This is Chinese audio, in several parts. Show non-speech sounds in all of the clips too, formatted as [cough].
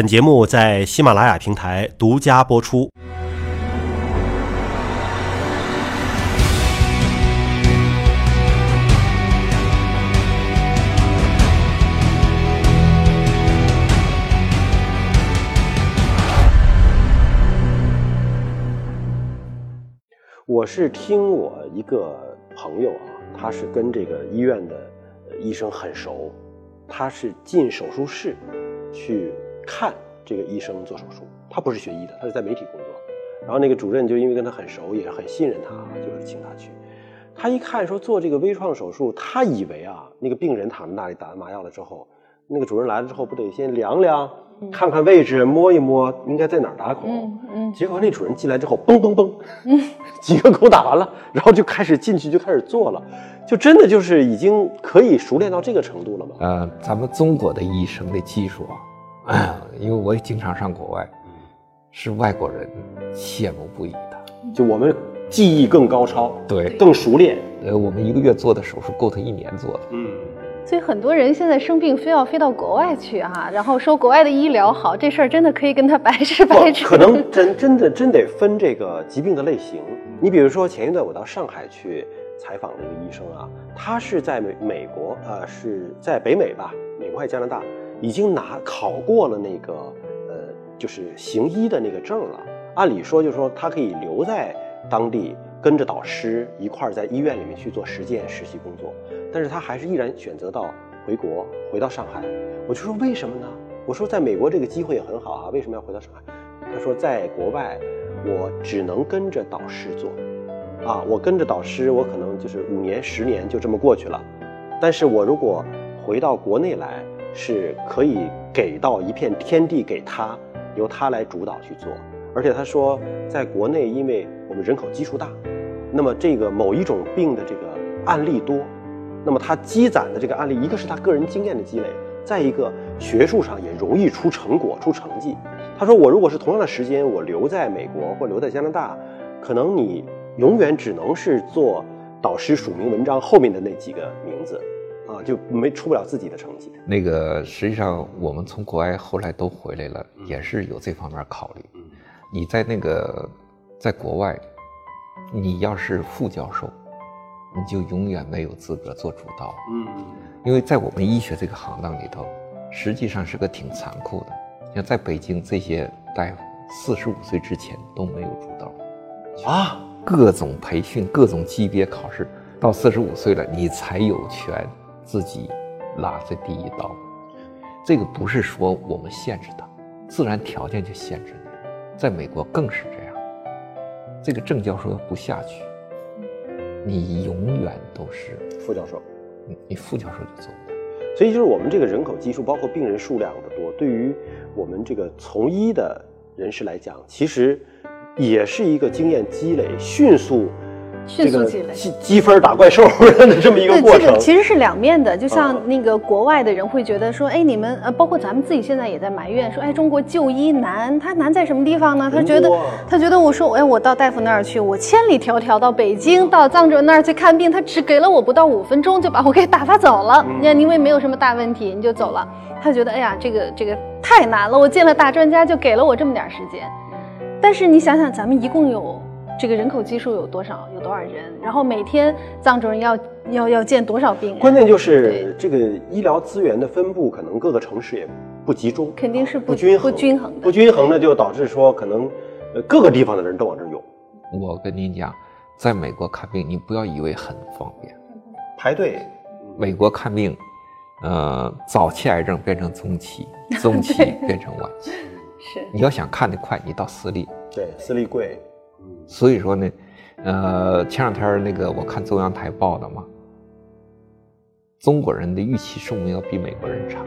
本节目在喜马拉雅平台独家播出。我是听我一个朋友啊，他是跟这个医院的医生很熟，他是进手术室去看这个医生做手术。他不是学医的，他是在媒体工作。然后那个主任就因为跟他很熟，也很信任他，就是请他去。他一看说做这个微创手术，他以为啊，那个病人躺在那里打完麻药了之后，那个主任来了之后不得先量量。看看位置，摸一摸，应该在哪儿打孔。嗯嗯。结果那主任进来之后，嘣嘣嘣，几个孔打完了，然后就开始进去就开始做了，就真的就是已经可以熟练到这个程度了吗？呃，咱们中国的医生的技术啊，因为我也经常上国外，是外国人羡慕不已的。就我们技艺更高超，对，更熟练。呃，我们一个月做的手术够他一年做的。嗯。所以很多人现在生病非要飞到国外去哈，然后说国外的医疗好，这事儿真的可以跟他白吃白吃。可能真真的真得分这个疾病的类型。你比如说前一段我到上海去采访了一个医生啊，他是在美美国，呃，是在北美吧，美国还是加拿大，已经拿考过了那个呃，就是行医的那个证了。按理说就是说他可以留在当地。跟着导师一块儿在医院里面去做实践实习工作，但是他还是毅然选择到回国，回到上海。我就说为什么呢？我说在美国这个机会也很好啊，为什么要回到上海？他说在国外我只能跟着导师做，啊，我跟着导师，我可能就是五年、十年就这么过去了。但是我如果回到国内来，是可以给到一片天地给他，由他来主导去做。而且他说，在国内因为我们人口基数大。那么这个某一种病的这个案例多，那么他积攒的这个案例，一个是他个人经验的积累，再一个学术上也容易出成果、出成绩。他说：“我如果是同样的时间，我留在美国或留在加拿大，可能你永远只能是做导师署名文章后面的那几个名字，啊，就没出不了自己的成绩。”那个实际上我们从国外后来都回来了，也是有这方面考虑。你在那个在国外。你要是副教授，你就永远没有资格做主刀。嗯，因为在我们医学这个行当里头，实际上是个挺残酷的。像在北京这些大夫，四十五岁之前都没有主刀。啊，各种培训、各种级别考试，到四十五岁了，你才有权自己拉这第一刀。这个不是说我们限制他，自然条件就限制你。在美国更是这样。这个正教授要不下去，你永远都是副教授，你你副教授就走了。所以就是我们这个人口基数，包括病人数量的多，对于我们这个从医的人士来讲，其实也是一个经验积累迅速。迅速积累积积分打怪兽 [laughs] 的这么一个过程，这个其实是两面的。就像那个国外的人会觉得说，哎，你们呃，包括咱们自己现在也在埋怨说，哎，中国就医难，它难在什么地方呢？他觉得他觉得我说，哎，我到大夫那儿去，我千里迢迢到北京到藏主任那儿去看病，他只给了我不到五分钟就把我给打发走了。你看，因为没有什么大问题，你就走了。他觉得，哎呀，这个这个太难了，我见了大专家就给了我这么点时间。但是你想想，咱们一共有。这个人口基数有多少？有多少人？然后每天藏族人要要要见多少病人？关键就是这个医疗资源的分布，可能各个城市也不集中，肯定是不均衡、不均衡的。不均衡的就导致说，可能呃各个地方的人都往这涌。我跟您讲，在美国看病，你不要以为很方便，排队。美国看病，呃，早期癌症变成中期，[laughs] 中期变成晚期。是。你要想看得快，你到私立。对，私立贵。所以说呢，呃，前两天那个我看中央台报的嘛，中国人的预期寿命要比美国人长。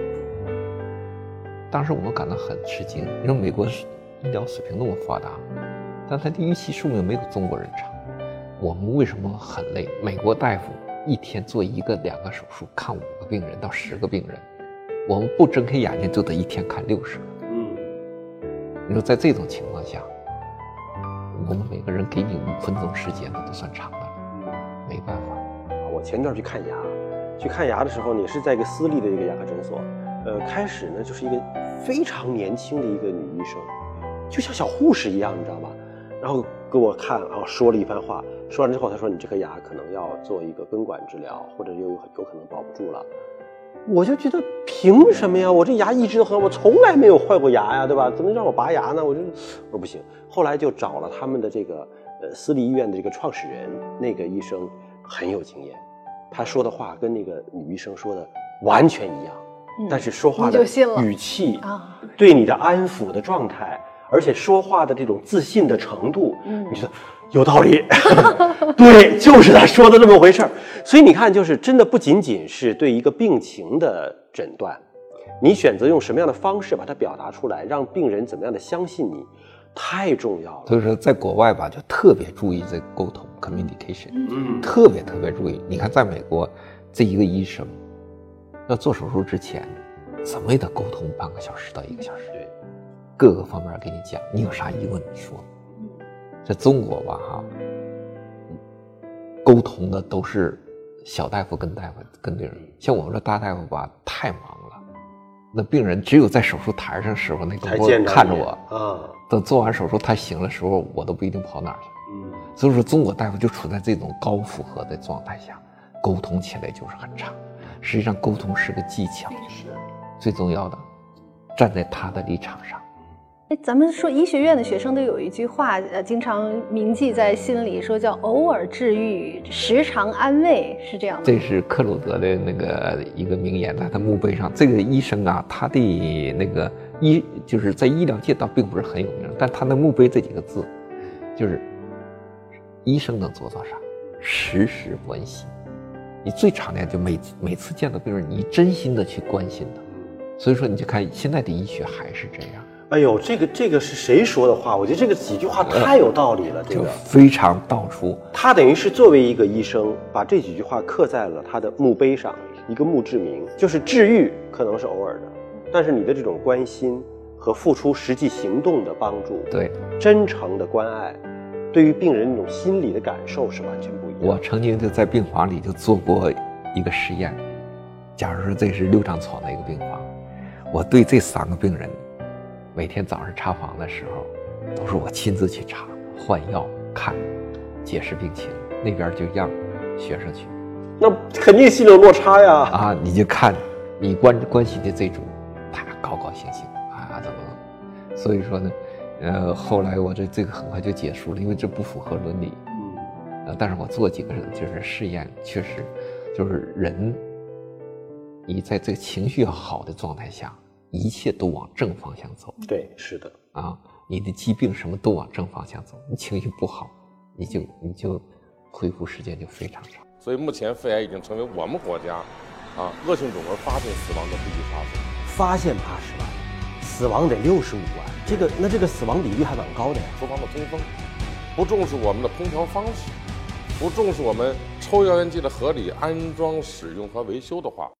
当时我们感到很吃惊，因为美国医疗水平那么发达，但他的预期寿命没有中国人长。我们为什么很累？美国大夫一天做一个、两个手术，看五个病人到十个病人，我们不睁开眼睛就得一天看六十个。嗯，你说在这种情况下。我们每个人给你五分钟时间，那都算长的了。没办法，我前段去看牙，去看牙的时候，你是在一个私立的一个牙科诊所。呃，开始呢就是一个非常年轻的一个女医生，就像小护士一样，你知道吧？然后给我看，然后说了一番话。说完之后，他说：“你这颗牙可能要做一个根管治疗，或者又有有可能保不住了。”我就觉得凭什么呀？我这牙一直都很好，我从来没有坏过牙呀，对吧？怎么让我拔牙呢？我就我说不行。后来就找了他们的这个呃私立医院的这个创始人，那个医生很有经验，他说的话跟那个女医生说的完全一样，但是说话的语气啊，对你的安抚的状态，而且说话的这种自信的程度，嗯，你说。有道理，[laughs] 对，就是他说的这么回事儿。所以你看，就是真的不仅仅是对一个病情的诊断，你选择用什么样的方式把它表达出来，让病人怎么样的相信你，太重要了。所以说，在国外吧，就特别注意这个沟通 （communication），嗯，特别特别注意。你看，在美国，这一个医生要做手术之前，怎么也得沟通半个小时到一个小时，对，各个方面给你讲，你有啥疑问你说。在中国吧，哈，沟通的都是小大夫跟大夫跟病人，像我们这大大夫吧，太忙了，那病人只有在手术台上时候，那个我看着我啊，等做完手术他醒的时候，我都不一定跑哪儿去。嗯，所以说中国大夫就处在这种高负荷的状态下，沟通起来就是很差。实际上，沟通是个技巧，是最重要的，站在他的立场上。咱们说医学院的学生都有一句话，呃，经常铭记在心里，说叫“偶尔治愈，时常安慰”，是这样的。这是克鲁德的那个一个名言，他墓碑上，这个医生啊，他的那个医就是在医疗界倒并不是很有名，但他的墓碑这几个字，就是医生能做到啥？时时关心。你最常见就每每次见到病人，你真心的去关心他。所以说，你就看现在的医学还是这样。哎呦，这个这个是谁说的话？我觉得这个几句话太有道理了，这个非常道出。他等于是作为一个医生，把这几句话刻在了他的墓碑上，一个墓志铭。就是治愈可能是偶尔的，但是你的这种关心和付出实际行动的帮助，对真诚的关爱，对于病人那种心理的感受是完全不一样。我曾经就在病房里就做过一个实验，假如说这是六张床的一个病房，我对这三个病人。每天早上查房的时候，都是我亲自去查、换药、看、解释病情，那边就让学生去。那肯定心里有落差呀！啊，你就看，你关关心的这种，他高高兴兴啊，怎么怎么？所以说呢，呃，后来我这这个很快就结束了，因为这不符合伦理。嗯。呃，但是我做几个就是试验，确实，就是人，你在这个情绪要好的状态下。一切都往正方向走。对，是的啊，你的疾病什么都往正方向走。你情绪不好，你就你就恢复时间就非常长。所以目前肺癌已经成为我们国家啊恶性肿瘤发病死亡的第一杀手。发现八十万，死亡得六十五万，这个那这个死亡比率还蛮高的呀。厨房的通风，不重视我们的空调方式，不重视我们抽油烟机的合理安装、使用和维修的话。